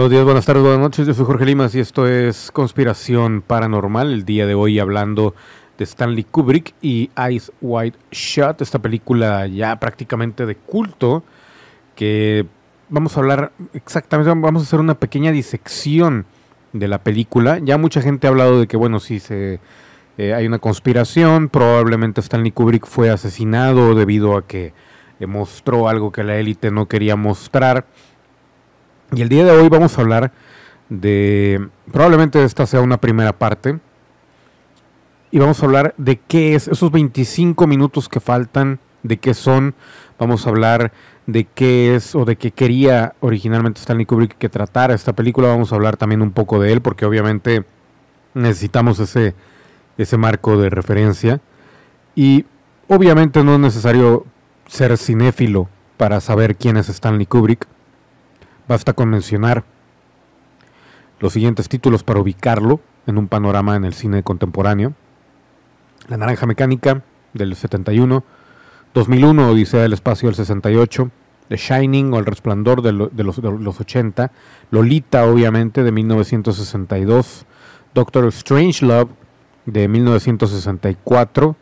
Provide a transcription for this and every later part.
Buenos días, buenas tardes, buenas noches. Yo soy Jorge Limas y esto es Conspiración Paranormal. El día de hoy hablando de Stanley Kubrick y Ice White Shot, esta película ya prácticamente de culto que vamos a hablar exactamente, vamos a hacer una pequeña disección de la película. Ya mucha gente ha hablado de que, bueno, sí, se, eh, hay una conspiración, probablemente Stanley Kubrick fue asesinado debido a que mostró algo que la élite no quería mostrar. Y el día de hoy vamos a hablar de, probablemente esta sea una primera parte, y vamos a hablar de qué es, esos 25 minutos que faltan, de qué son, vamos a hablar de qué es o de qué quería originalmente Stanley Kubrick que tratara esta película, vamos a hablar también un poco de él, porque obviamente necesitamos ese, ese marco de referencia, y obviamente no es necesario ser cinéfilo para saber quién es Stanley Kubrick, Basta con mencionar los siguientes títulos para ubicarlo en un panorama en el cine contemporáneo. La Naranja Mecánica del 71, 2001 Odisea del Espacio del 68, The Shining o El Resplandor de, los, de los 80, Lolita obviamente de 1962, Doctor Strangelove de 1964,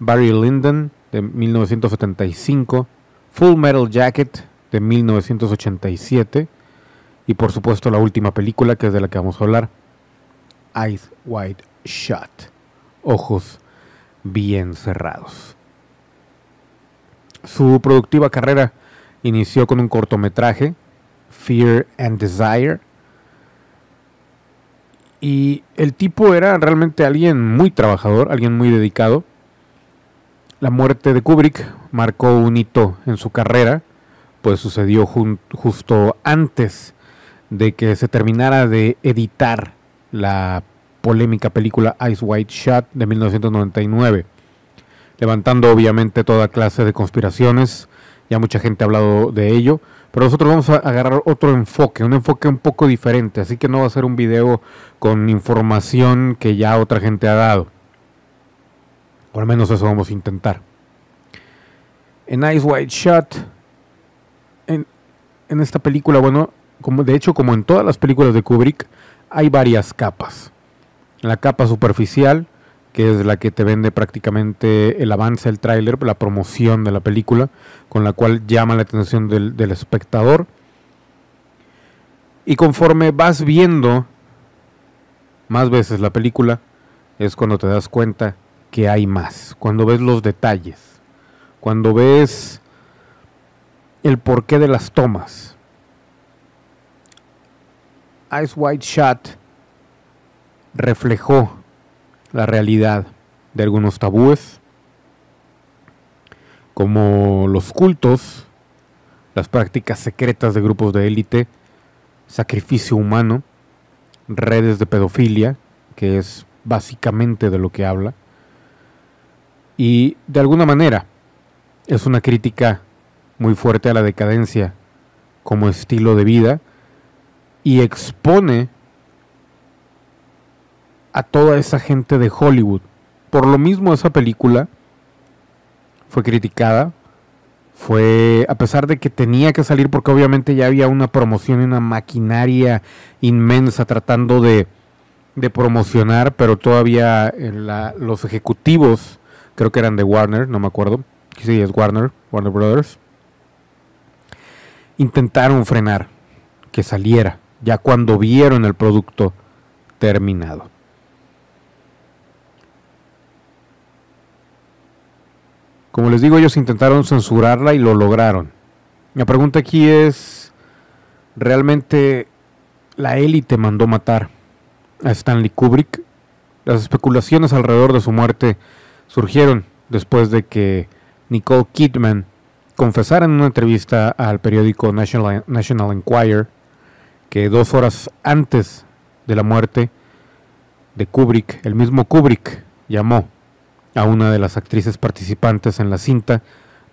Barry Lyndon de 1975, Full Metal Jacket de 1987 y por supuesto la última película que es de la que vamos a hablar, Eyes Wide Shut, ojos bien cerrados. Su productiva carrera inició con un cortometraje, Fear and Desire, y el tipo era realmente alguien muy trabajador, alguien muy dedicado. La muerte de Kubrick marcó un hito en su carrera, pues sucedió justo antes de que se terminara de editar la polémica película Ice White Shot de 1999, levantando obviamente toda clase de conspiraciones, ya mucha gente ha hablado de ello, pero nosotros vamos a agarrar otro enfoque, un enfoque un poco diferente, así que no va a ser un video con información que ya otra gente ha dado, o al menos eso vamos a intentar. En Ice White Shot en esta película, bueno, como de hecho como en todas las películas de Kubrick, hay varias capas. La capa superficial, que es la que te vende prácticamente el avance, el tráiler, la promoción de la película, con la cual llama la atención del, del espectador. Y conforme vas viendo más veces la película, es cuando te das cuenta que hay más, cuando ves los detalles, cuando ves el porqué de las tomas. Ice White Shot reflejó la realidad de algunos tabúes, como los cultos, las prácticas secretas de grupos de élite, sacrificio humano, redes de pedofilia, que es básicamente de lo que habla, y de alguna manera es una crítica muy fuerte a la decadencia como estilo de vida y expone a toda esa gente de Hollywood. Por lo mismo esa película fue criticada, fue a pesar de que tenía que salir porque obviamente ya había una promoción y una maquinaria inmensa tratando de, de promocionar, pero todavía los ejecutivos, creo que eran de Warner, no me acuerdo, sí es Warner, Warner Brothers, intentaron frenar que saliera ya cuando vieron el producto terminado. Como les digo, ellos intentaron censurarla y lo lograron. La pregunta aquí es, ¿realmente la élite mandó matar a Stanley Kubrick? Las especulaciones alrededor de su muerte surgieron después de que Nicole Kidman confesar en una entrevista al periódico National, National Enquirer que dos horas antes de la muerte de Kubrick, el mismo Kubrick llamó a una de las actrices participantes en la cinta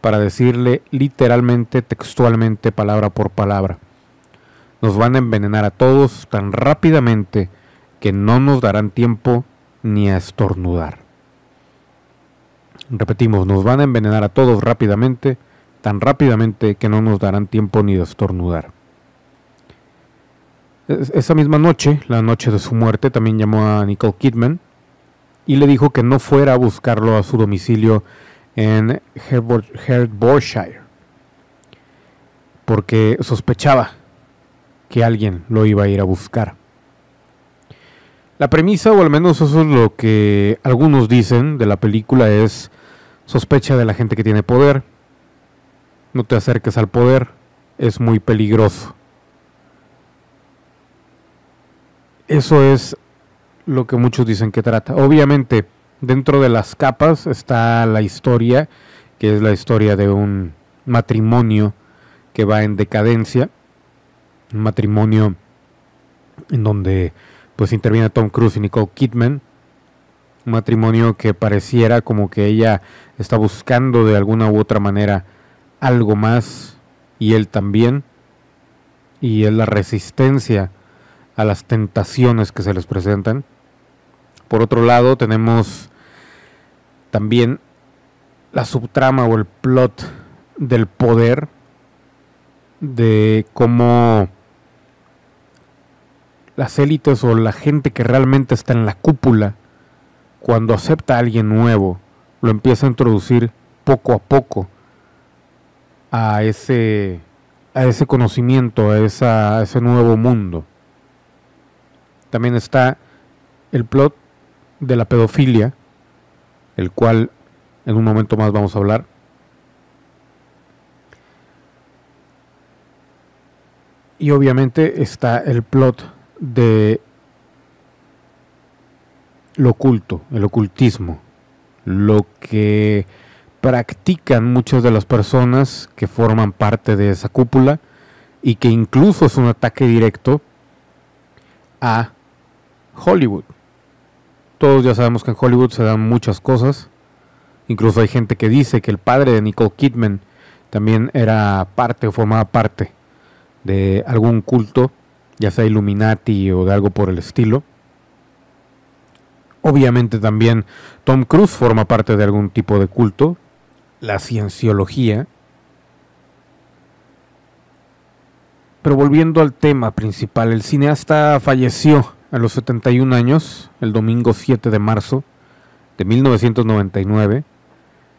para decirle literalmente, textualmente, palabra por palabra, nos van a envenenar a todos tan rápidamente que no nos darán tiempo ni a estornudar. Repetimos, nos van a envenenar a todos rápidamente tan rápidamente que no nos darán tiempo ni de estornudar. esa misma noche, la noche de su muerte, también llamó a Nicole Kidman y le dijo que no fuera a buscarlo a su domicilio en Hertfordshire, porque sospechaba que alguien lo iba a ir a buscar. La premisa, o al menos eso es lo que algunos dicen de la película, es sospecha de la gente que tiene poder. No te acerques al poder, es muy peligroso. Eso es lo que muchos dicen que trata. Obviamente, dentro de las capas está la historia, que es la historia de un matrimonio que va en decadencia. Un matrimonio en donde pues interviene Tom Cruise y Nicole Kidman. Un matrimonio que pareciera como que ella está buscando de alguna u otra manera algo más y él también. Y es la resistencia a las tentaciones que se les presentan. Por otro lado, tenemos también la subtrama o el plot del poder, de cómo las élites o la gente que realmente está en la cúpula, cuando acepta a alguien nuevo, lo empieza a introducir poco a poco a ese, a ese conocimiento, a, esa, a ese nuevo mundo. También está el plot de la pedofilia, el cual en un momento más vamos a hablar. Y obviamente está el plot de lo oculto, el ocultismo, lo que practican muchas de las personas que forman parte de esa cúpula y que incluso es un ataque directo a Hollywood. Todos ya sabemos que en Hollywood se dan muchas cosas. Incluso hay gente que dice que el padre de Nicole Kidman también era parte o formaba parte de algún culto, ya sea Illuminati o de algo por el estilo. Obviamente también Tom Cruise forma parte de algún tipo de culto, la cienciología. Pero volviendo al tema principal, el cineasta falleció a los 71 años, el domingo 7 de marzo de 1999,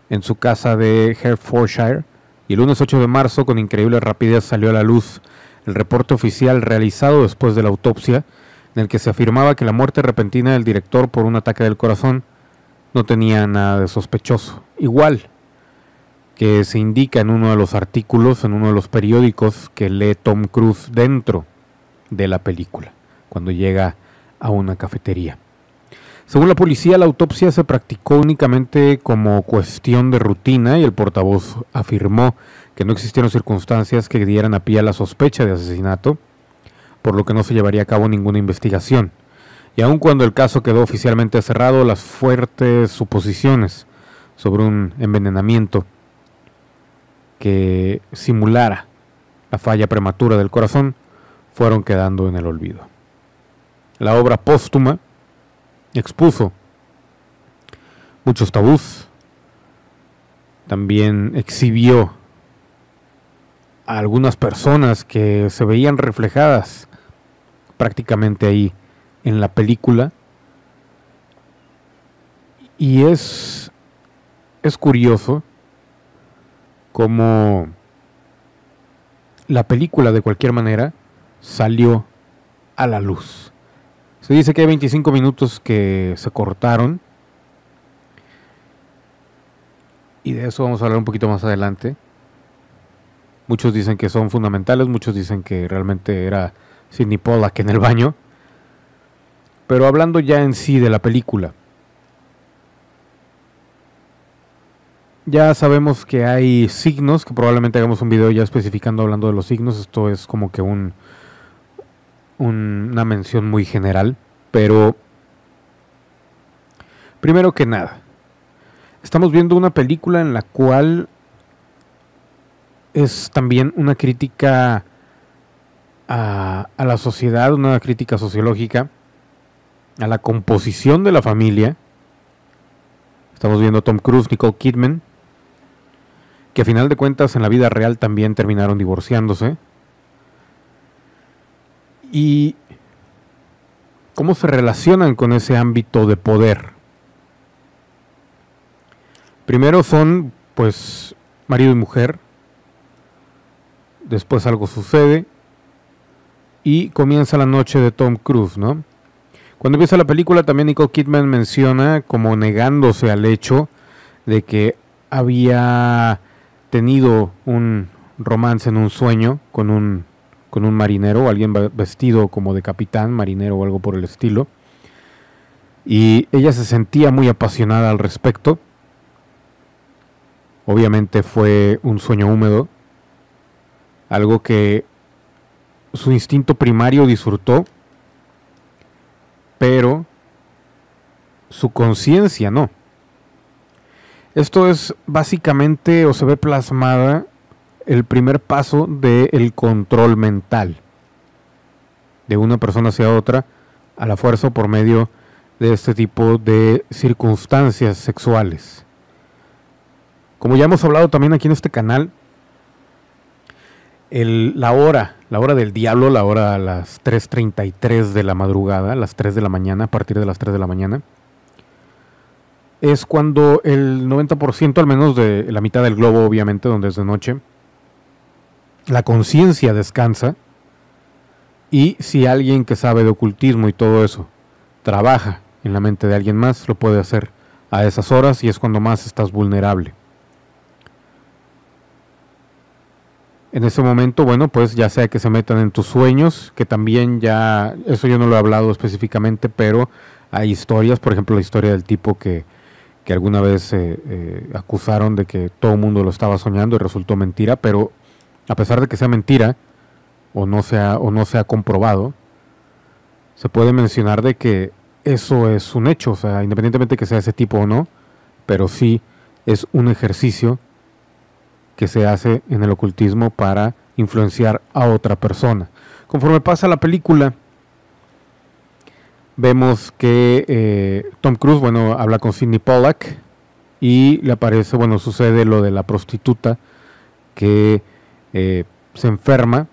en su casa de Hertfordshire, y el lunes 8 de marzo, con increíble rapidez, salió a la luz el reporte oficial realizado después de la autopsia, en el que se afirmaba que la muerte repentina del director por un ataque del corazón no tenía nada de sospechoso. Igual que se indica en uno de los artículos, en uno de los periódicos que lee Tom Cruise dentro de la película, cuando llega a una cafetería. Según la policía, la autopsia se practicó únicamente como cuestión de rutina y el portavoz afirmó que no existieron circunstancias que dieran a pie a la sospecha de asesinato, por lo que no se llevaría a cabo ninguna investigación. Y aun cuando el caso quedó oficialmente cerrado, las fuertes suposiciones sobre un envenenamiento que simulara la falla prematura del corazón fueron quedando en el olvido. La obra póstuma expuso muchos tabús, también exhibió a algunas personas que se veían reflejadas prácticamente ahí en la película. Y es, es curioso cómo la película de cualquier manera salió a la luz. Se dice que hay 25 minutos que se cortaron. Y de eso vamos a hablar un poquito más adelante. Muchos dicen que son fundamentales, muchos dicen que realmente era Sidney Pollack en el baño. Pero hablando ya en sí de la película. Ya sabemos que hay signos, que probablemente hagamos un video ya especificando hablando de los signos. Esto es como que un, una mención muy general, pero primero que nada, estamos viendo una película en la cual es también una crítica a, la sociedad, una crítica sociológica, a la composición de la familia. Estamos viendo Tom Cruise, Nicole Kidman, que a final de cuentas en la vida real también terminaron divorciándose y cómo se relacionan con ese ámbito de poder. Primero son, pues, marido y mujer. Después algo sucede. Y comienza la noche de Tom Cruise, ¿no? Cuando empieza la película también Nicole Kidman menciona como negándose al hecho de que había tenido un romance en un sueño con un, con un marinero alguien vestido como de capitán, marinero o algo por el estilo. Y ella se sentía muy apasionada al respecto. Obviamente fue un sueño húmedo, algo que su instinto primario disfrutó, pero su conciencia no. Esto es básicamente o se ve plasmada el primer paso del control mental de una persona hacia otra a la fuerza por medio de este tipo de circunstancias sexuales. Como ya hemos hablado también aquí en este canal, la hora, la hora del diablo, la hora a las 3.33 de la madrugada, las 3 de la mañana, a partir de las 3 de la mañana, es cuando el 90% al menos de la mitad del globo, obviamente, donde es de noche, la conciencia descansa y si alguien que sabe de ocultismo y todo eso trabaja en la mente de alguien más, lo puede hacer a esas horas y es cuando más estás vulnerable. En ese momento, bueno, pues ya sea que se metan en tus sueños, que también ya, eso yo no lo he hablado específicamente, pero hay historias, por ejemplo la historia del tipo que, que alguna vez eh, eh, acusaron de que todo el mundo lo estaba soñando y resultó mentira, pero a pesar de que sea mentira o no sea o no sea comprobado, se puede mencionar de que eso es un hecho, o sea, independientemente de que sea ese tipo o no, pero sí es un ejercicio que se hace en el ocultismo para influenciar a otra persona. Conforme pasa la película, vemos que eh, Tom Cruise, bueno, habla con Sidney Pollack y le aparece, bueno, sucede lo de la prostituta que eh, se enferma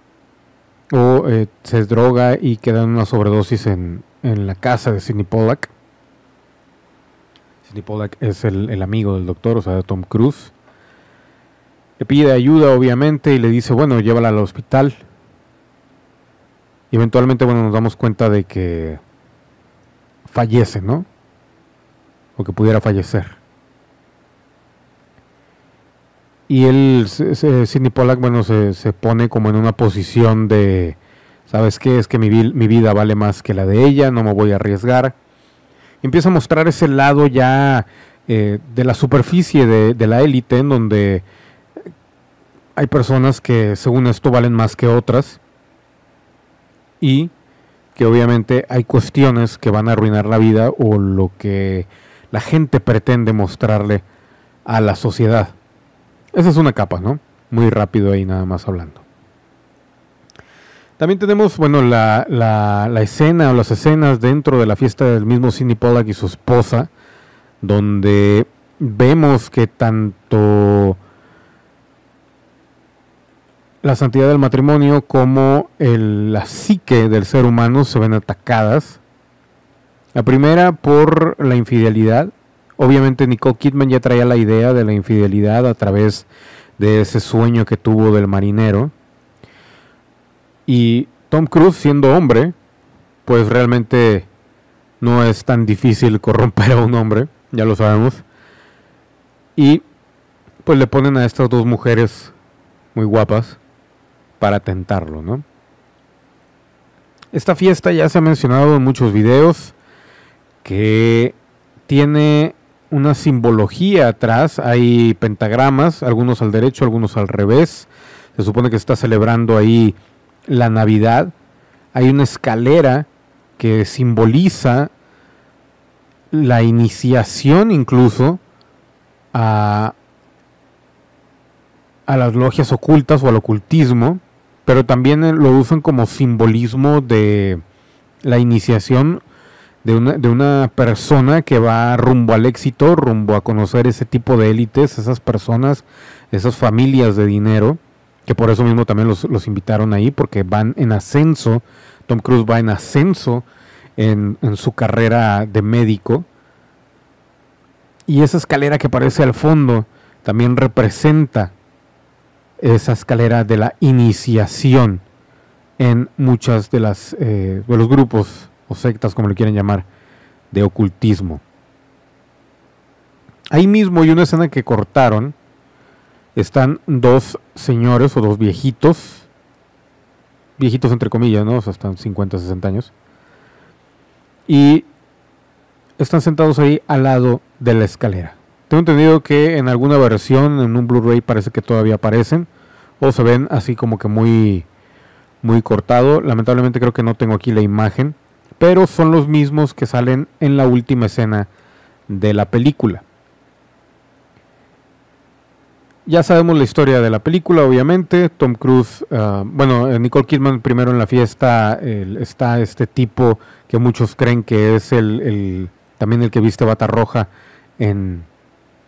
o eh, se droga y queda en una sobredosis en, en la casa de Sidney Pollack. Sidney Pollack es el, amigo del doctor, o sea, de Tom Cruise. Le pide ayuda, obviamente, y le dice, bueno, llévala al hospital. Y eventualmente, bueno, nos damos cuenta de que fallece, ¿no? O que pudiera fallecer. y él, Sidney Pollack, bueno, se, pone como en una posición de, ¿sabes qué? Es que mi, mi, vida vale más que la de ella, no me voy a arriesgar. empieza a mostrar ese lado ya eh, de la superficie de, de la élite, en donde hay personas que según esto valen más que otras y que obviamente hay cuestiones que van a arruinar la vida o lo que la gente pretende mostrarle a la sociedad. Esa es una capa, ¿no? Muy rápido ahí nada más hablando. También tenemos, bueno, la, la, escena o las escenas dentro de la fiesta del mismo Sidney Pollack y su esposa, donde vemos que tanto la santidad del matrimonio como el, la psique del ser humano se ven atacadas. La primera por la infidelidad, Obviamente Nicole Kidman ya traía la idea de la infidelidad a través de ese sueño que tuvo del marinero. Y Tom Cruise siendo hombre, pues realmente no es tan difícil corromper a un hombre, ya lo sabemos. Y pues le ponen a estas dos mujeres muy guapas para tentarlo, ¿no? Esta fiesta ya se ha mencionado en muchos videos que tiene una simbología atrás, hay pentagramas, algunos al derecho, algunos al revés. Se supone que está celebrando ahí la Navidad. Hay una escalera que simboliza la iniciación incluso a, a las logias ocultas o al ocultismo, pero también lo usan como simbolismo de la iniciación de una, de una persona que va rumbo al éxito, rumbo a conocer ese tipo de élites, esas personas, esas familias de dinero, que por eso mismo también los, los invitaron ahí, porque van en ascenso Tom Cruise va en ascenso en, en su carrera de médico. Y esa escalera que aparece al fondo también representa esa escalera de la iniciación en muchas de las eh, de los grupos o sectas como le quieren llamar de ocultismo. Ahí mismo hay una escena que cortaron. Están dos señores o dos viejitos. Viejitos entre comillas, ¿no? O sea, están 50, 60 años. Y están sentados ahí al lado de la escalera. Tengo entendido que en alguna versión, en un Blu-ray, parece que todavía aparecen. O se ven así como que muy, muy cortado. Lamentablemente creo que no tengo aquí la imagen. Pero son los mismos que salen en la última escena de la película. Ya sabemos la historia de la película, obviamente. Tom Cruise, uh, bueno, eh, Nicole Kidman primero en la fiesta está este tipo que muchos creen que es el, el, también el que viste bata roja en,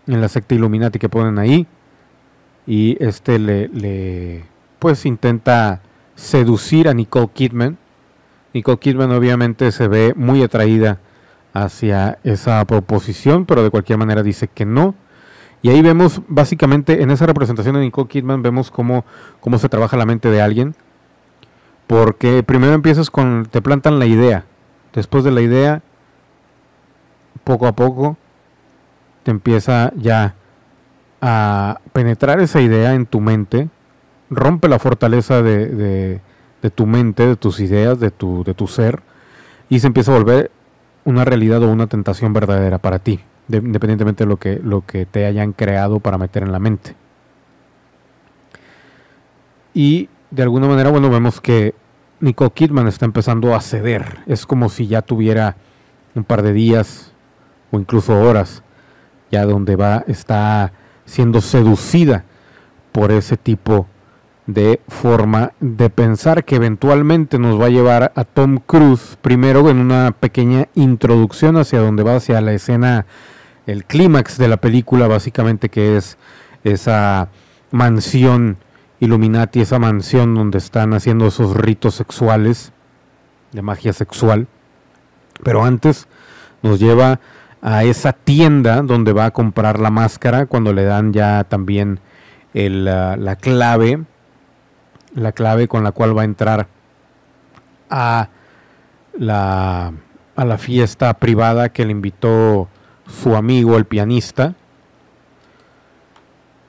en la secta Illuminati que ponen ahí. Y este le, pues intenta seducir a Nicole Kidman. Nicole Kidman obviamente se ve muy atraída hacia esa proposición, pero de cualquier manera dice que no y ahí vemos, básicamente, en esa representación de Nicole Kidman, vemos cómo, cómo se trabaja la mente de alguien. Porque primero empiezas con, te plantan la idea. Después de la idea, poco a poco, te empieza ya a penetrar esa idea en tu mente. Rompe la fortaleza de, de, tu mente, de tus ideas, de tu, de tu ser. Y se empieza a volver una realidad o una tentación verdadera para ti independientemente de lo que, lo que te hayan creado para meter en la mente. Y de alguna manera, bueno, vemos que Nicole Kidman está empezando a ceder. Es como si ya tuviera un par de días o incluso horas ya donde va, está siendo seducida por ese tipo de forma de pensar que eventualmente nos va a llevar a Tom Cruise primero en una pequeña introducción hacia donde va hacia la escena el clímax de la película, básicamente, que es esa mansión Illuminati, esa mansión donde están haciendo esos ritos sexuales, de magia sexual. Pero antes nos lleva a esa tienda donde va a comprar la máscara, cuando le dan ya también el, la clave, la clave con la cual va a entrar a la, a la fiesta privada que le invitó su amigo el pianista.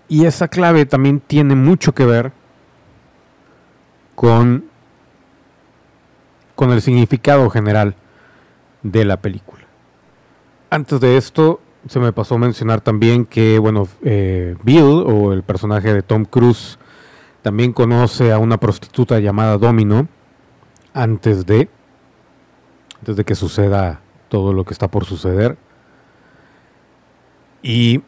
Y esa clave también tiene mucho que ver con, con el significado general de la película. Antes de esto, se me pasó a mencionar también que, bueno, eh, Bill, o el personaje de Tom Cruise, también conoce a una prostituta llamada Domino antes de, antes de que suceda todo lo que está por suceder. Y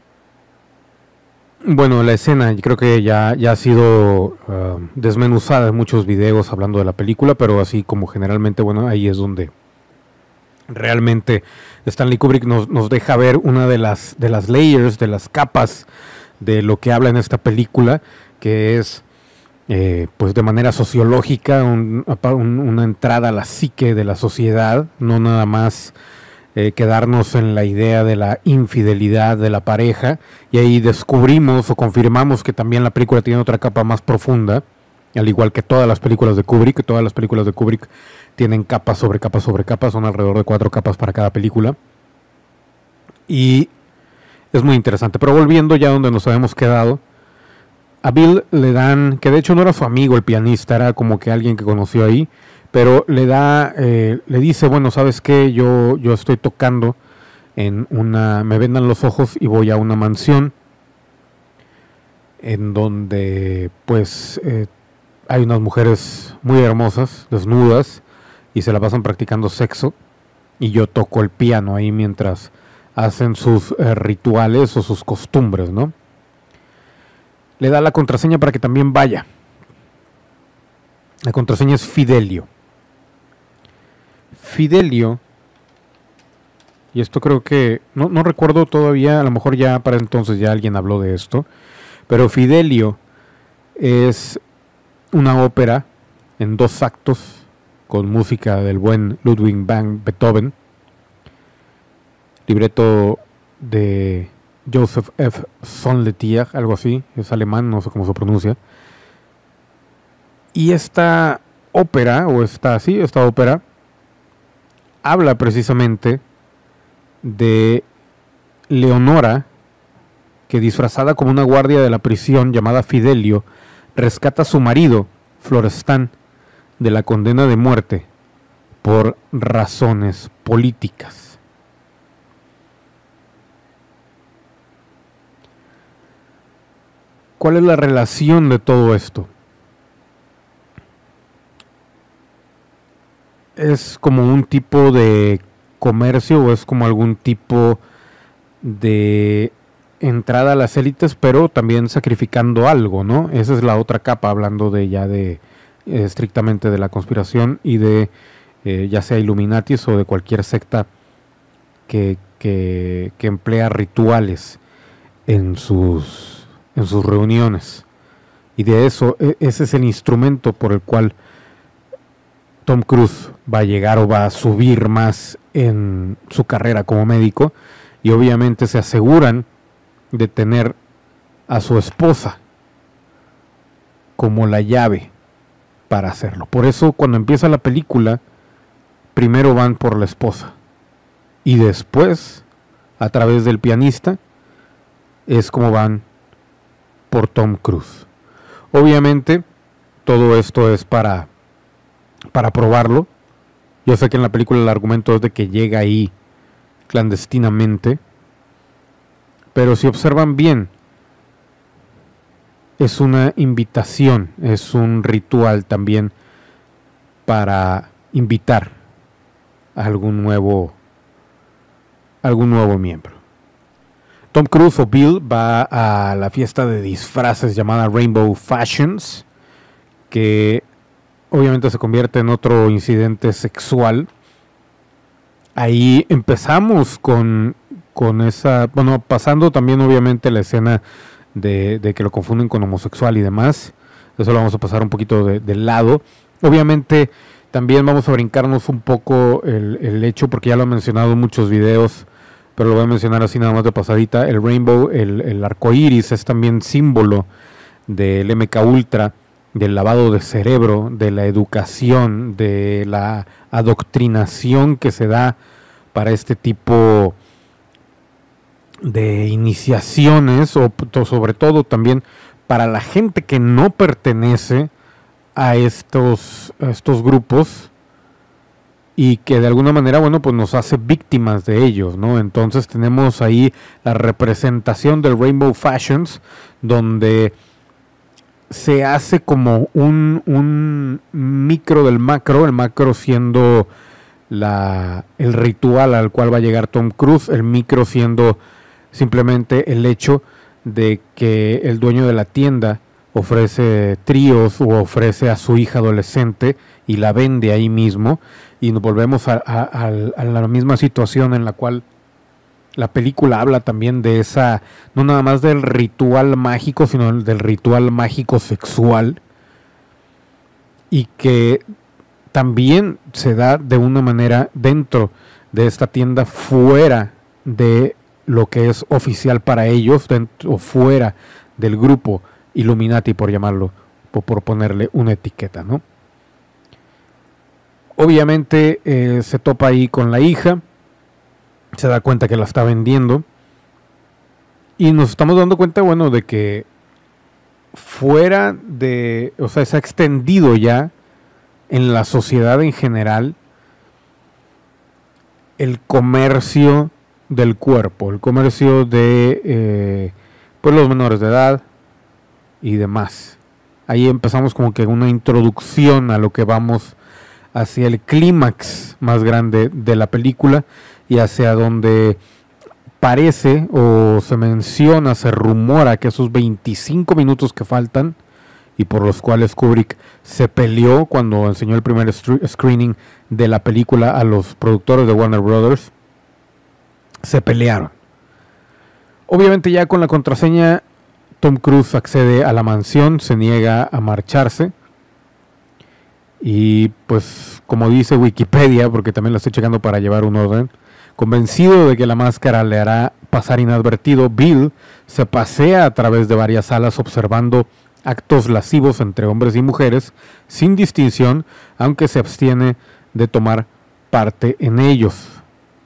bueno, la escena creo que ya, ya ha sido uh, desmenuzada en muchos videos hablando de la película, pero así como generalmente, bueno, ahí es donde realmente Stanley Kubrick nos, nos deja ver una de las, de las layers, de las capas de lo que habla en esta película, que es eh, pues de manera sociológica un, un, una entrada a la psique de la sociedad, no nada más eh, quedarnos en la idea de la infidelidad de la pareja y ahí descubrimos o confirmamos que también la película tiene otra capa más profunda, al igual que todas las películas de Kubrick, todas las películas de Kubrick tienen capas sobre capas sobre capas, son alrededor de cuatro capas para cada película. Y es muy interesante. Pero volviendo ya donde nos habíamos quedado, a Bill le dan, que de hecho no era su amigo el pianista, era como que alguien que conoció ahí, pero le da, eh, le dice, bueno, ¿sabes qué? Yo, yo estoy tocando en una, me vendan los ojos y voy a una mansión en donde pues eh, hay unas mujeres muy hermosas, desnudas, y se la pasan practicando sexo, y yo toco el piano ahí mientras hacen sus eh, rituales o sus costumbres, ¿no? Le da la contraseña para que también vaya. La contraseña es Fidelio. Fidelio, y esto creo que, no, no, recuerdo todavía, a lo mejor ya para entonces ya alguien habló de esto, pero Fidelio es una ópera en dos actos con música del buen Ludwig van Beethoven, libreto de Joseph F. Sonletier, algo así, es alemán, no sé cómo se pronuncia. Y esta ópera, o esta, sí, esta ópera, habla precisamente de Leonora, que disfrazada como una guardia de la prisión llamada Fidelio, rescata a su marido, Florestan, de la condena de muerte por razones políticas. ¿Cuál es la relación de todo esto? Es como un tipo de comercio o es como algún tipo de entrada a las élites, pero también sacrificando algo, ¿no? Esa es la otra capa, hablando de ya de eh, estrictamente de la conspiración y de eh, ya sea Illuminatis o de cualquier secta que, que, emplea rituales en sus, en sus reuniones. Y de eso, e, ese es el instrumento por el cual Tom Cruise va a llegar o va a subir más en su carrera como médico. Y obviamente se aseguran de tener a su esposa como la llave para hacerlo. Por eso cuando empieza la película, primero van por la esposa y después, a través del pianista, es como van por Tom Cruise. Obviamente, todo esto es para, para probarlo. Yo sé que en la película el argumento es de que llega ahí clandestinamente, pero si observan bien, es una invitación, es un ritual también para invitar a algún nuevo algún nuevo miembro. Tom Cruise o Bill va a la fiesta de disfraces llamada Rainbow Fashions, que obviamente se convierte en otro incidente sexual. Ahí empezamos con, con esa, bueno, pasando también obviamente la escena de, que lo confunden con homosexual y demás. Eso lo vamos a pasar un poquito de, lado. Obviamente también vamos a brincarnos un poco el, hecho, porque ya lo he mencionado en muchos videos, pero lo voy a mencionar así nada más de pasadita. El rainbow, el, el arco iris, es también símbolo del MK Ultra, del lavado de cerebro, de la educación, de la adoctrinación que se da para este tipo de iniciaciones o sobre todo también para la gente que no pertenece a estos, estos grupos y que de alguna manera, bueno, pues nos hace víctimas de ellos, ¿no? Entonces tenemos ahí la representación del Rainbow Fashions, donde se hace como un, un micro del macro, el macro siendo la, el ritual al cual va a llegar Tom Cruise, el micro siendo simplemente el hecho de que el dueño de la tienda ofrece tríos o ofrece a su hija adolescente y la vende ahí mismo y nos volvemos a, la misma situación en la cual la película habla también de esa, no nada más del ritual mágico, sino del ritual mágico sexual y que también se da de una manera dentro de esta tienda fuera de lo que es oficial para ellos dentro o fuera del grupo Illuminati, por llamarlo, o por ponerle una etiqueta, ¿no? Obviamente eh, se topa ahí con la hija, se da cuenta que la está vendiendo y nos estamos dando cuenta, bueno, de que fuera de, o sea, se ha extendido ya en la sociedad en general el comercio del cuerpo, el comercio de eh, pues los menores de edad y demás. Ahí empezamos como que una introducción a lo que vamos hacia el clímax más grande de la película y hacia donde parece o se menciona, se rumora que esos 25 minutos que faltan y por los cuales Kubrick se peleó cuando enseñó el primer screening de la película a los productores de Warner Brothers, se pelearon. Obviamente ya con la contraseña, Tom Cruise accede a la mansión, se niega a marcharse y pues como dice Wikipedia, porque también la estoy checando para llevar un orden, convencido de que la máscara le hará pasar inadvertido, Bill se pasea a través de varias salas observando actos lascivos entre hombres y mujeres, sin distinción, aunque se abstiene de tomar parte en ellos.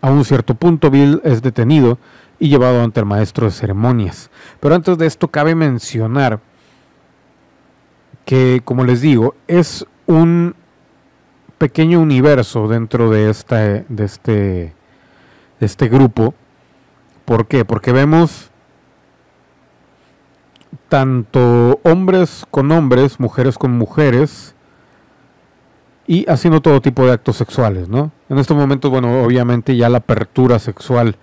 A un cierto punto, Bill es detenido y llevado ante el maestro de ceremonias. Pero antes de esto cabe mencionar que, como les digo, es un pequeño universo dentro de, esta, de, este, de este grupo. ¿Por qué? Porque vemos tanto hombres con hombres, mujeres con mujeres, y haciendo todo tipo de actos sexuales, ¿no? En estos momentos, bueno, obviamente ya la apertura sexual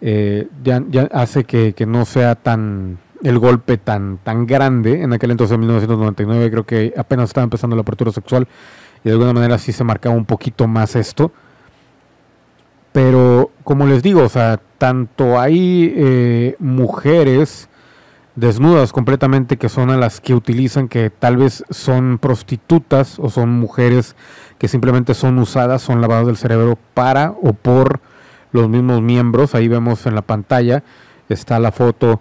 eh, ya, hace que, no sea tan el golpe tan, tan grande. En aquel entonces, en 1999, creo que apenas estaba empezando la apertura sexual y de alguna manera sí se marcaba un poquito más esto. Pero, como les digo, o sea, tanto hay eh, mujeres desnudas completamente que son a las que utilizan que tal vez son prostitutas o son mujeres que simplemente son usadas, son lavadas del cerebro para o por los mismos miembros. Ahí vemos en la pantalla, está la foto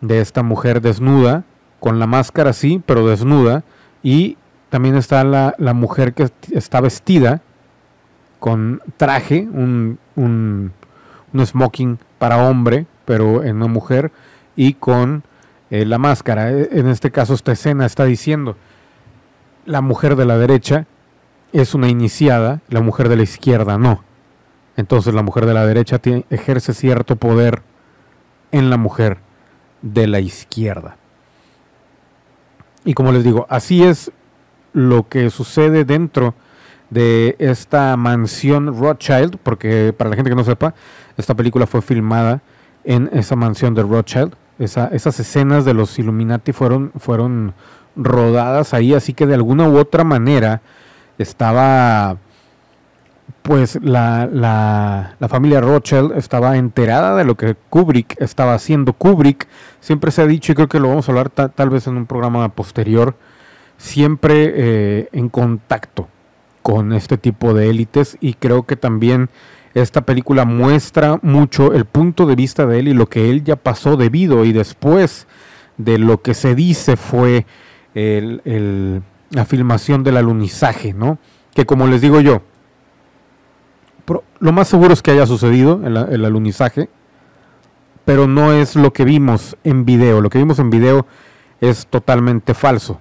de esta mujer desnuda, con la máscara sí, pero desnuda. Y también está la, mujer que está vestida con traje, un, un, smoking para hombre, pero en una mujer, y con eh, la máscara. E, en este caso, esta escena está diciendo, la mujer de la derecha es una iniciada, la mujer de la izquierda no. Entonces la mujer de la derecha ejerce cierto poder en la mujer de la izquierda. Y como les digo, así es lo que sucede dentro de esta mansión Rothschild, porque para la gente que no sepa, esta película fue filmada en esa mansión de Rothschild. Esas escenas de los Illuminati fueron, fueron rodadas ahí, así que de alguna u otra manera estaba pues la, la, familia Rothschild estaba enterada de lo que Kubrick estaba haciendo. Kubrick siempre se ha dicho, y creo que lo vamos a hablar tal vez en un programa posterior, siempre eh, en contacto con este tipo de élites y creo que también esta película muestra mucho el punto de vista de él y lo que él ya pasó debido y después de lo que se dice fue el, la filmación del alunizaje, ¿no? Que como les digo yo, lo más seguro es que haya sucedido el, el alunizaje, pero no es lo que vimos en video. Lo que vimos en video es totalmente falso.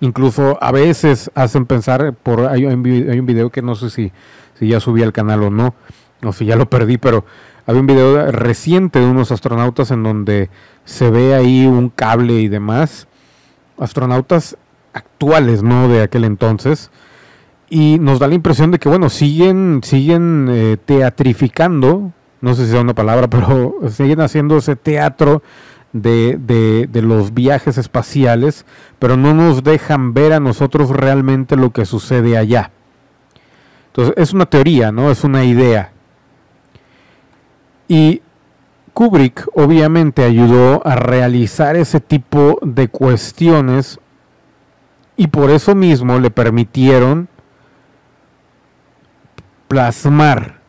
Incluso a veces hacen pensar, por hay, un video que no sé si, si ya subí al canal o no, o si ya lo perdí, pero había un video reciente de unos astronautas en donde se ve ahí un cable y demás. Astronautas actuales, ¿no? De aquel entonces y nos da la impresión de que, bueno, siguen, siguen eh, teatrificando, no sé si es una palabra, pero siguen haciendo ese teatro de, de, los viajes espaciales, pero no nos dejan ver a nosotros realmente lo que sucede allá. Entonces, es una teoría, ¿no? Es una idea. Y Kubrick obviamente ayudó a realizar ese tipo de cuestiones y por eso mismo le permitieron plasmar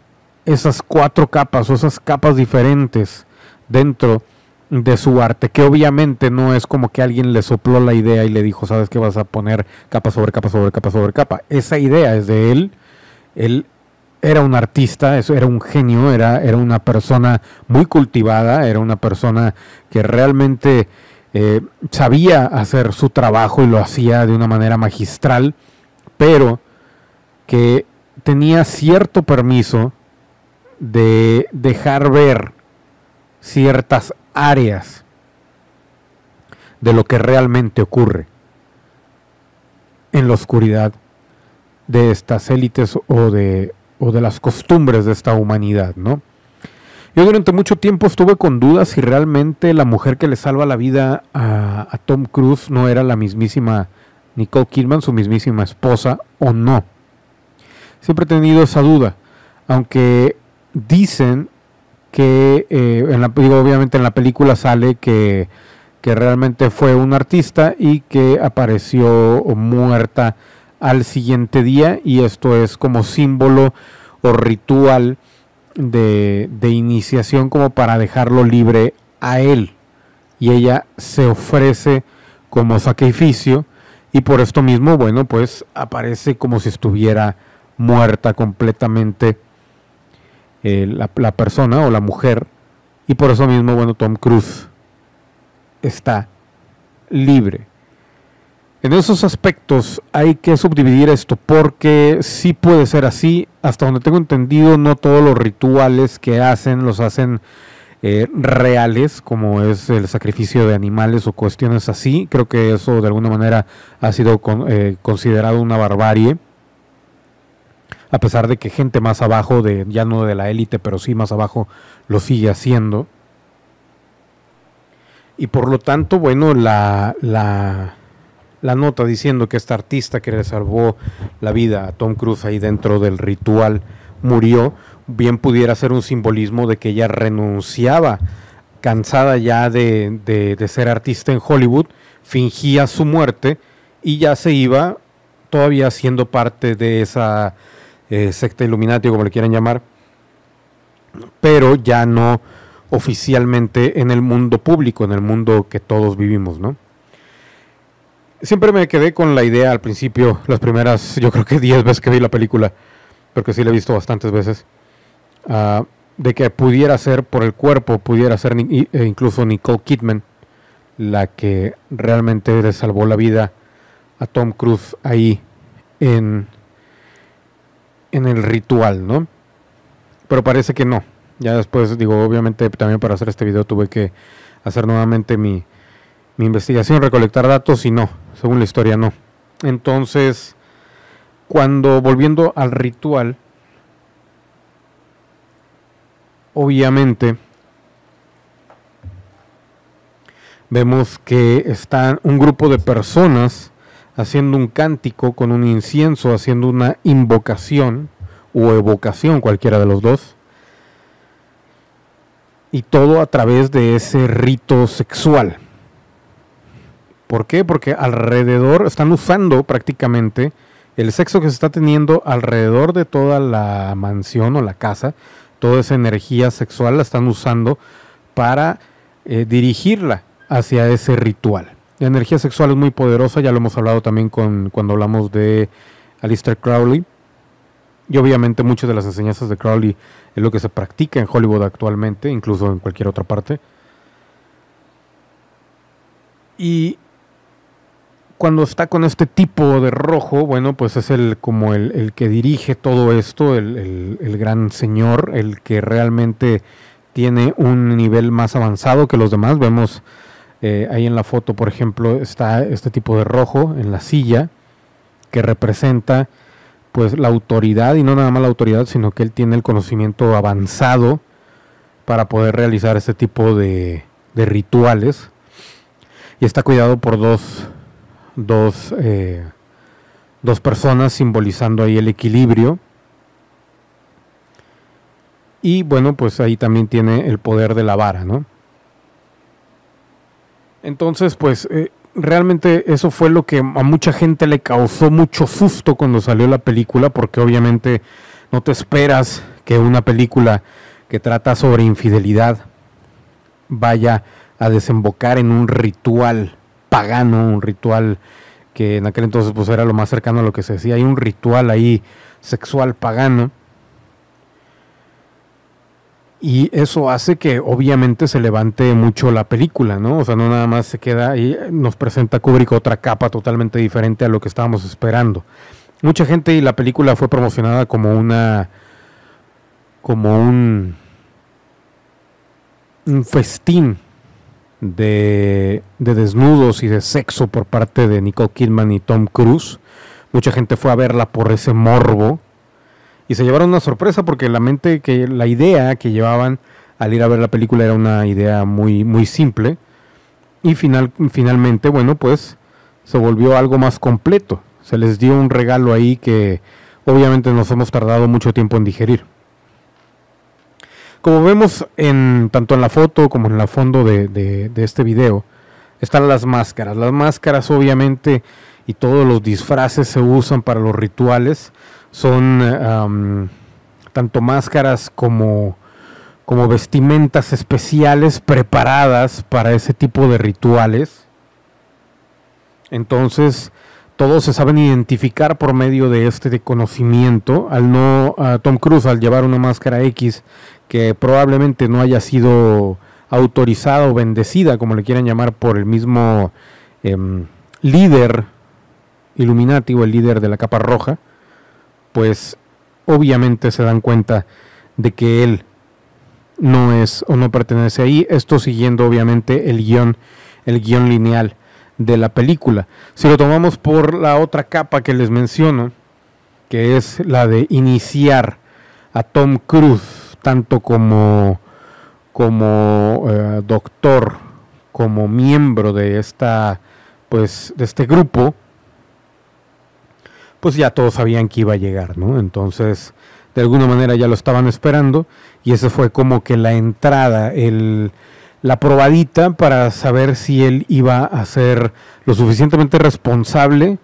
esas cuatro capas o esas capas diferentes dentro de su arte, que obviamente no es como que alguien le sopló la idea y le dijo, sabes que vas a poner capa sobre capa sobre capa sobre capa. Esa idea es de él. Él era un artista, era un genio, era, era una persona muy cultivada, era una persona que realmente eh, sabía hacer su trabajo y lo hacía de una manera magistral, pero que tenía cierto permiso de dejar ver ciertas áreas de lo que realmente ocurre en la oscuridad de estas élites o de, o de las costumbres de esta humanidad, ¿no? Yo durante mucho tiempo estuve con dudas si realmente la mujer que le salva la vida a, Tom Cruise no era la mismísima Nicole Kidman, su mismísima esposa, o no. Siempre he tenido esa duda, aunque dicen que, eh, en la, obviamente en la película sale que, realmente fue un artista y que apareció muerta al siguiente día y esto es como símbolo o ritual de, iniciación como para dejarlo libre a él y ella se ofrece como sacrificio y por esto mismo, bueno, pues aparece como si estuviera muerta completamente eh, la, la, persona o la mujer y por eso mismo, bueno, Tom Cruise está libre. En esos aspectos hay que subdividir esto porque sí puede ser así, hasta donde tengo entendido, no todos los rituales que hacen los hacen eh, reales, como es el sacrificio de animales o cuestiones así. Creo que eso de alguna manera ha sido eh, considerado una barbarie. A pesar de que gente más abajo, de, ya no de la élite, pero sí más abajo, lo sigue haciendo. Y por lo tanto, bueno, la, la, la nota diciendo que esta artista que le salvó la vida a Tom Cruise ahí dentro del ritual murió, bien pudiera ser un simbolismo de que ella renunciaba, cansada ya de, ser artista en Hollywood, fingía su muerte y ya se iba todavía siendo parte de esa eh, secta Illuminati, como le quieran llamar, pero ya no oficialmente en el mundo público, en el mundo que todos vivimos, ¿no? Siempre me quedé con la idea al principio, las primeras, yo creo que 10 veces que vi la película, porque sí la he visto bastantes veces, Ah, de que pudiera ser por el cuerpo, pudiera ser e incluso Nicole Kidman la que realmente le salvó la vida a Tom Cruise ahí en, en el ritual, ¿no? Pero parece que no. Ya después, digo, obviamente también para hacer este video tuve que hacer nuevamente mi, mi investigación, recolectar datos y no, según la historia no. Entonces, cuando volviendo al ritual, obviamente vemos que está un grupo de personas haciendo un cántico con un incienso, haciendo una invocación o evocación, cualquiera de los dos. Y todo a través de ese rito sexual. ¿Por qué? Porque alrededor están usando prácticamente el sexo que se está teniendo alrededor de toda la mansión o la casa toda esa energía sexual la están usando para eh, dirigirla hacia ese ritual. La energía sexual es muy poderosa, ya lo hemos hablado también con, cuando hablamos de Alistair Crowley. Y obviamente muchas de las enseñanzas de Crowley es lo que se practica en Hollywood actualmente, incluso en cualquier otra parte. Y cuando está con este tipo de rojo, bueno, pues es el como el, que dirige todo esto, el, gran señor, el que realmente tiene un nivel más avanzado que los demás. Vemos eh, ahí en la foto, por ejemplo, está este tipo de rojo en la silla que representa pues la autoridad y no nada más la autoridad, sino que él tiene el conocimiento avanzado para poder realizar este tipo de, de rituales y está cuidado por dos dos, eh, dos personas simbolizando ahí el equilibrio. Y bueno, pues ahí también tiene el poder de la vara, ¿no? Entonces, pues eh, realmente eso fue lo que a mucha gente le causó mucho susto cuando salió la película, porque obviamente no te esperas que una película que trata sobre infidelidad vaya a desembocar en un ritual pagano, un ritual que en aquel entonces pues era lo más cercano a lo que se decía, hay un ritual ahí sexual pagano. Y eso hace que obviamente se levante mucho la película, ¿no? O sea, no nada más se queda ahí, nos presenta Kubrick otra capa totalmente diferente a lo que estábamos esperando. Mucha gente y la película fue promocionada como una como un un festín de, desnudos y de sexo por parte de Nicole Kidman y Tom Cruise. Mucha gente fue a verla por ese morbo. Y se llevaron una sorpresa porque la mente que la idea que llevaban al ir a ver la película era una idea muy muy simple. Y final, finalmente bueno pues se volvió algo más completo. Se les dio un regalo ahí que obviamente nos hemos tardado mucho tiempo en digerir como vemos en tanto en la foto como en la fondo de, este video, están las máscaras. Las máscaras obviamente y todos los disfraces se usan para los rituales. Son tanto máscaras como, vestimentas especiales preparadas para ese tipo de rituales. Entonces, todos se saben identificar por medio de este conocimiento. Al no, Tom Cruise, al llevar una máscara X que probablemente no haya sido autorizada o bendecida, como le quieran llamar, por el mismo em, líder Illuminati o el líder de la capa roja, pues obviamente se dan cuenta de que él no es o no pertenece ahí. Esto siguiendo obviamente el guion, el guion lineal de la película. Si lo tomamos por la otra capa que les menciono, que es la de iniciar a Tom Cruise tanto como como eh, doctor, como miembro de esta pues de este grupo, pues ya todos sabían que iba a llegar, ¿no? Entonces, de alguna manera ya lo estaban esperando y ese fue como que la entrada, el la probadita para saber si él iba a ser lo suficientemente responsable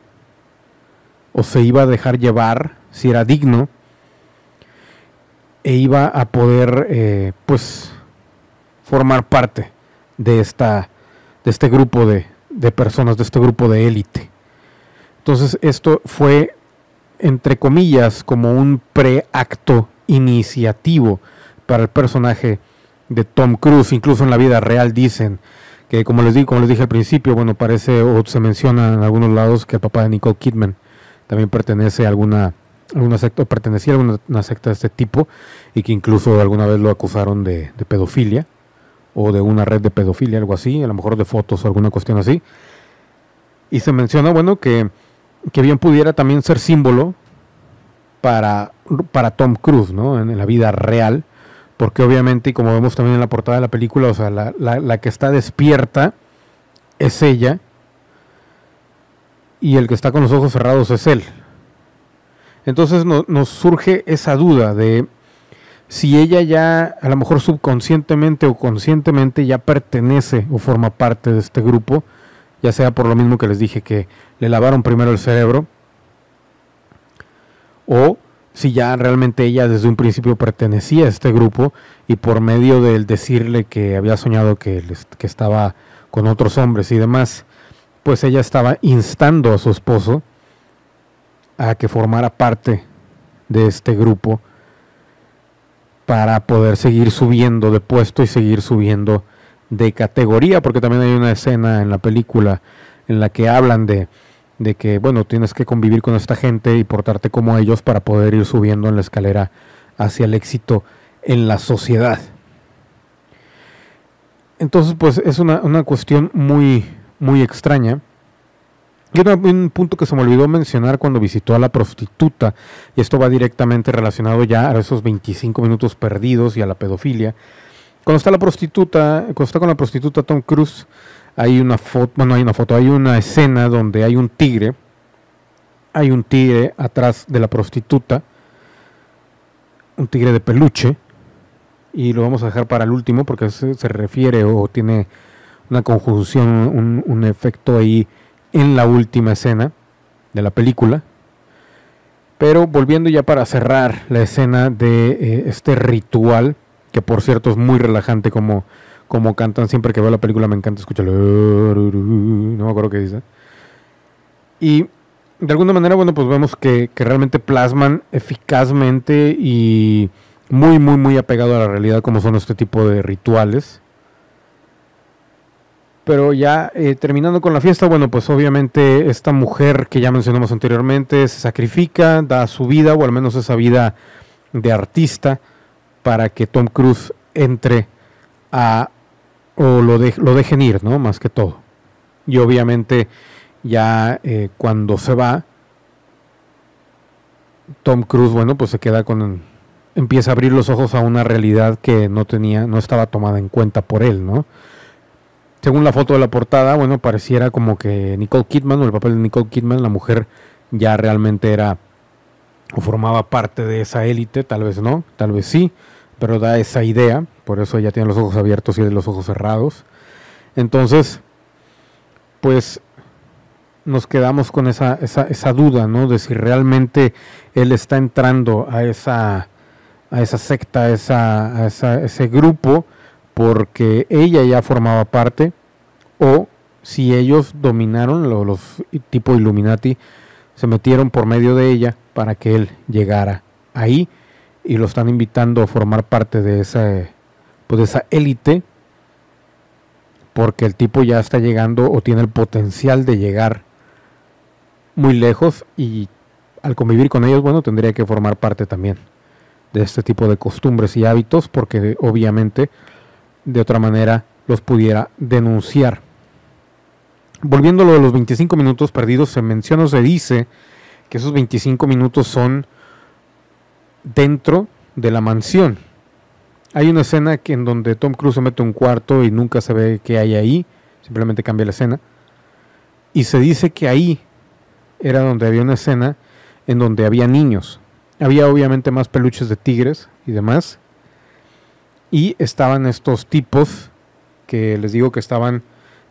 o se iba a dejar llevar, si era digno, e iba a poder, eh, pues, formar parte de, esta, de este grupo de, de personas, de este grupo de élite. Entonces, esto fue, entre comillas, como un preacto iniciativo para el personaje de Tom Cruise, incluso en la vida real dicen que como les, como les dije al principio, bueno, parece o se menciona en algunos lados que el papá de Nicole Kidman también pertenece a alguna, alguna secta, pertenecía a alguna secta de este tipo y que incluso alguna vez lo acusaron de, pedofilia o de una red de pedofilia, algo así, a lo mejor de fotos o alguna cuestión así. Y se menciona, bueno, que, que bien pudiera también ser símbolo para, para Tom Cruise, ¿no? En, la vida real, porque obviamente, y como vemos también en la portada de la película, o sea, la, la, que está despierta es ella y el que está con los ojos cerrados es él. Entonces nos surge esa duda de si ella ya, a lo mejor subconscientemente o conscientemente, ya pertenece o forma parte de este grupo, ya sea por lo mismo que les dije que le lavaron primero el cerebro, o si ya realmente ella desde un principio pertenecía a este grupo y por medio del decirle que había soñado que, que estaba con otros hombres y demás, pues ella estaba instando a su esposo a que formara parte de este grupo para poder seguir subiendo de puesto y seguir subiendo de categoría, porque también hay una escena en la película en la que hablan de de que, bueno, tienes que convivir con esta gente y portarte como ellos para poder ir subiendo en la escalera hacia el éxito en la sociedad. Entonces, pues es una, cuestión muy, muy extraña. Y un punto que se me olvidó mencionar cuando visitó a la prostituta, y esto va directamente relacionado ya a esos 25 minutos perdidos y a la pedofilia. Cuando está la prostituta, cuando está con la prostituta Tom Cruise, hay una foto, bueno, hay una foto, hay una escena donde hay un tigre, hay un tigre atrás de la prostituta, un tigre de peluche, y lo vamos a dejar para el último porque se, refiere o tiene una conjunción, un, un, efecto ahí en la última escena de la película. Pero volviendo ya para cerrar la escena de eh, este ritual, que por cierto es muy relajante como como cantan siempre que veo la película, me encanta escucharlo. No me acuerdo qué dice. Y de alguna manera, bueno, pues vemos que, realmente plasman eficazmente y muy, muy, muy apegado a la realidad como son este tipo de rituales. Pero ya eh, terminando con la fiesta, bueno, pues obviamente esta mujer que ya mencionamos anteriormente se sacrifica, da su vida, o al menos esa vida de artista, para que Tom Cruise entre a o lo, lo dejen ir, ¿no? Más que todo. Y obviamente ya eh, cuando se va, Tom Cruise, bueno, pues se queda con... empieza a abrir los ojos a una realidad que no tenía, no estaba tomada en cuenta por él, ¿no? Según la foto de la portada, bueno, pareciera como que Nicole Kidman o el papel de Nicole Kidman, la mujer ya realmente era o formaba parte de esa élite, tal vez no, tal vez sí, pero da esa idea, por eso ella tiene los ojos abiertos y los ojos cerrados. Entonces, pues nos quedamos con esa, esa, esa duda, ¿no? De si realmente él está entrando a esa, a esa secta, a, esa, a ese grupo, porque ella ya formaba parte, o si ellos dominaron, los, tipo Illuminati, se metieron por medio de ella para que él llegara ahí y lo están invitando a formar parte de esa, pues de esa élite porque el tipo ya está llegando o tiene el potencial de llegar muy lejos y al convivir con ellos, bueno, tendría que formar parte también de este tipo de costumbres y hábitos porque obviamente de otra manera los pudiera denunciar. Volviendo a lo de los 25 minutos perdidos, se menciona o se dice que esos 25 minutos son dentro de la mansión. Hay una escena que en donde Tom Cruise se mete un cuarto y nunca se ve qué hay ahí, simplemente cambia la escena. Y se dice que ahí era donde había una escena en donde había niños. Había obviamente más peluches de tigres y demás. Y estaban estos tipos que les digo que estaban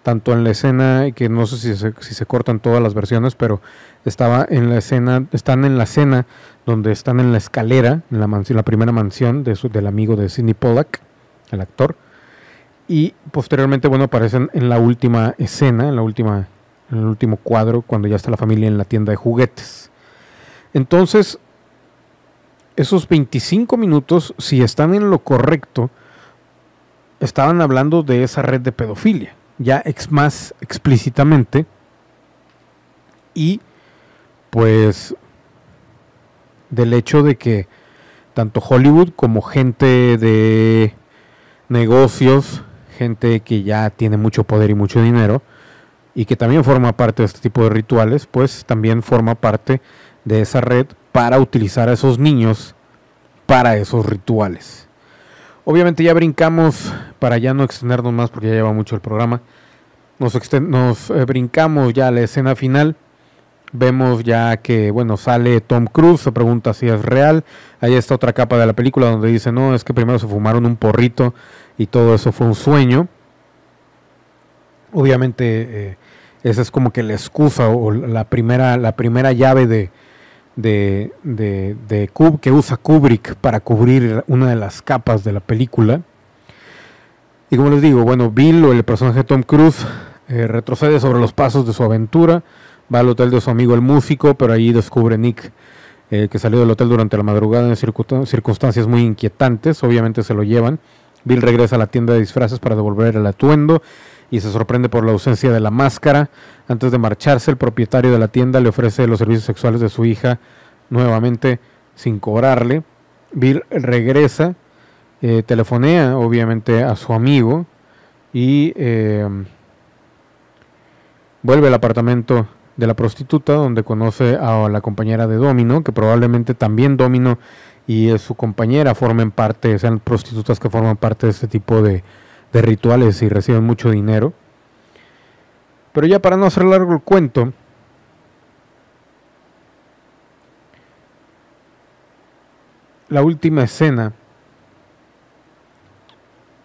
tanto en la escena, que no sé si se, cortan todas las versiones, pero estaba en la escena, están en la escena donde están en la escalera, en la, mansión, la primera mansión de su, del amigo de Sidney Pollack, el actor, y posteriormente, bueno, aparecen en la última escena, en la última en el último cuadro, cuando ya está la familia en la tienda de juguetes. Entonces, esos 25 minutos, si están en lo correcto, estaban hablando de esa red de pedofilia, ya más explícitamente, y pues del hecho de que tanto Hollywood como gente de negocios, gente que ya tiene mucho poder y mucho dinero, y que también forma parte de este tipo de rituales, pues también forma parte de esa red para utilizar a esos niños para esos rituales. Obviamente ya brincamos, para ya no extendernos más porque ya lleva mucho el programa, nos, nos eh, brincamos ya a la escena final. Vemos ya que, bueno, sale Tom Cruise, se pregunta si es real. Ahí está otra capa de la película donde dice, no, es que primero se fumaron un porrito y todo eso fue un sueño. Obviamente eh, esa es como que la excusa o la primera, la primera llave de, de, de, que usa Kubrick para cubrir una de las capas de la película. Y como les digo, bueno, Bill o el personaje de Tom Cruise eh, retrocede sobre los pasos de su aventura, va al hotel de su amigo el músico, pero ahí descubre Nick eh, que salió del hotel durante la madrugada en circunstancias muy inquietantes, obviamente se lo llevan. Bill regresa a la tienda de disfraces para devolver el atuendo y se sorprende por la ausencia de la máscara. Antes de marcharse, el propietario de la tienda le ofrece los servicios sexuales de su hija nuevamente sin cobrarle. Bill regresa, eh, telefonea obviamente a su amigo y eh, vuelve al apartamento de la prostituta donde conoce a la compañera de Domino, que probablemente también Domino y su compañera formen parte, sean prostitutas que forman parte de este tipo de, de rituales y reciben mucho dinero. Pero ya para no hacer largo el cuento, la última escena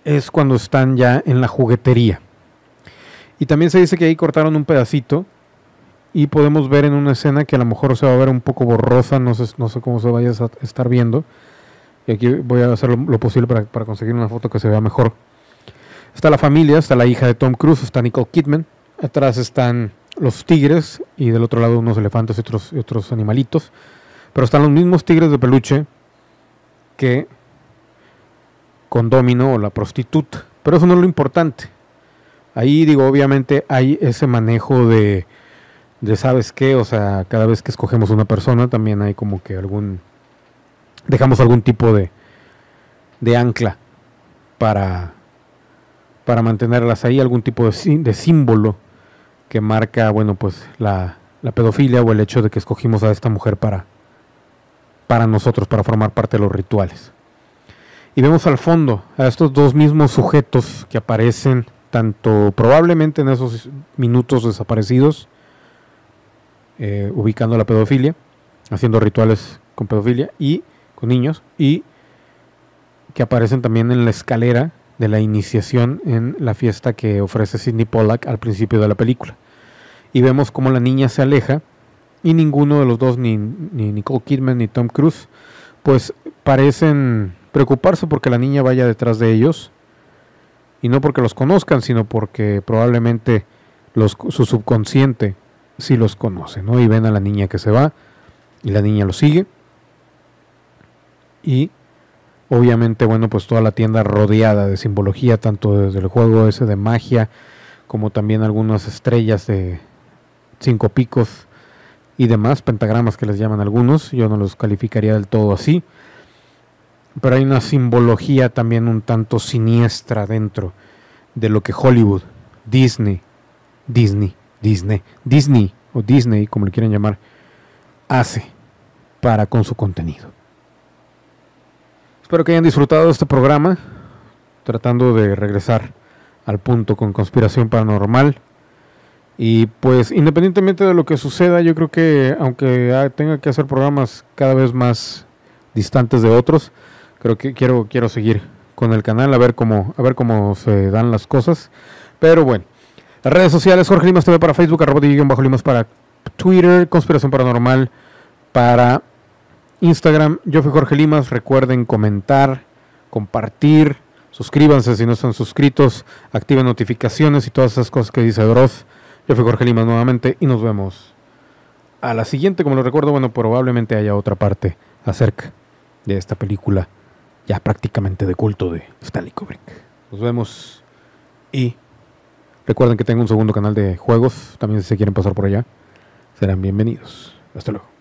es cuando están ya en la juguetería. Y también se dice que ahí cortaron un pedacito y podemos ver en una escena que a lo mejor se va a ver un poco borrosa, no sé, no sé cómo se vaya a estar viendo. Y aquí voy a hacer lo, posible para, para conseguir una foto que se vea mejor. Está la familia, está la hija de Tom Cruise, está Nicole Kidman. Atrás están los tigres y del otro lado unos elefantes y otros, otros animalitos. Pero están los mismos tigres de peluche que con Domino o la prostituta. Pero eso no es lo importante. Ahí digo, obviamente hay ese manejo de, de, ¿sabes qué? O sea, cada vez que escogemos una persona también hay como que algún, dejamos algún tipo de, de ancla para, para mantenerlas ahí, algún tipo de, símbolo que marca, bueno, pues la, la, pedofilia o el hecho de que escogimos a esta mujer para, para nosotros, para formar parte de los rituales. Y vemos al fondo a estos dos mismos sujetos que aparecen tanto probablemente en esos minutos desaparecidos, eh, ubicando la pedofilia, haciendo rituales con pedofilia y con niños, y que aparecen también en la escalera de la iniciación en la fiesta que ofrece Sidney Pollack al principio de la película. y vemos cómo la niña se aleja y ninguno de los dos, ni, ni Nicole Kidman ni Tom Cruise, pues parecen preocuparse porque la niña vaya detrás de ellos y no porque los conozcan, sino porque probablemente su subconsciente sí los conoce, ¿no? Y ven a la niña que se va y la niña lo sigue y obviamente, bueno, pues toda la tienda rodeada de simbología, tanto desde el juego ese de magia, como también algunas estrellas de cinco picos y demás, pentagramas que les llaman algunos, yo no los calificaría del todo así, pero hay una simbología también un tanto siniestra dentro de lo que Hollywood, Disney, Disney, Disney, Disney o Disney, como le quieran llamar, hace para con su contenido. Espero que hayan disfrutado este programa, tratando de regresar al punto con conspiración paranormal. Y pues independientemente de lo que suceda, yo creo que aunque tenga que hacer programas cada vez más distantes de otros, creo que quiero, quiero seguir con el canal a ver cómo, a ver cómo se dan las cosas. Pero bueno, las redes sociales, Jorge Limas TV para Facebook, arroba bajo Limas para Twitter, Conspiración Paranormal para Instagram, yo fui Jorge Limas. Recuerden comentar, compartir, suscríbanse si no están suscritos, activen notificaciones y todas esas cosas que dice Droz. Yo fui Jorge Limas nuevamente y nos vemos a la siguiente. Como lo recuerdo, bueno, probablemente haya otra parte acerca de esta película ya prácticamente de culto de Stanley Kubrick. Nos vemos y recuerden que tengo un segundo canal de juegos. También si se quieren pasar por allá, serán bienvenidos. Hasta luego.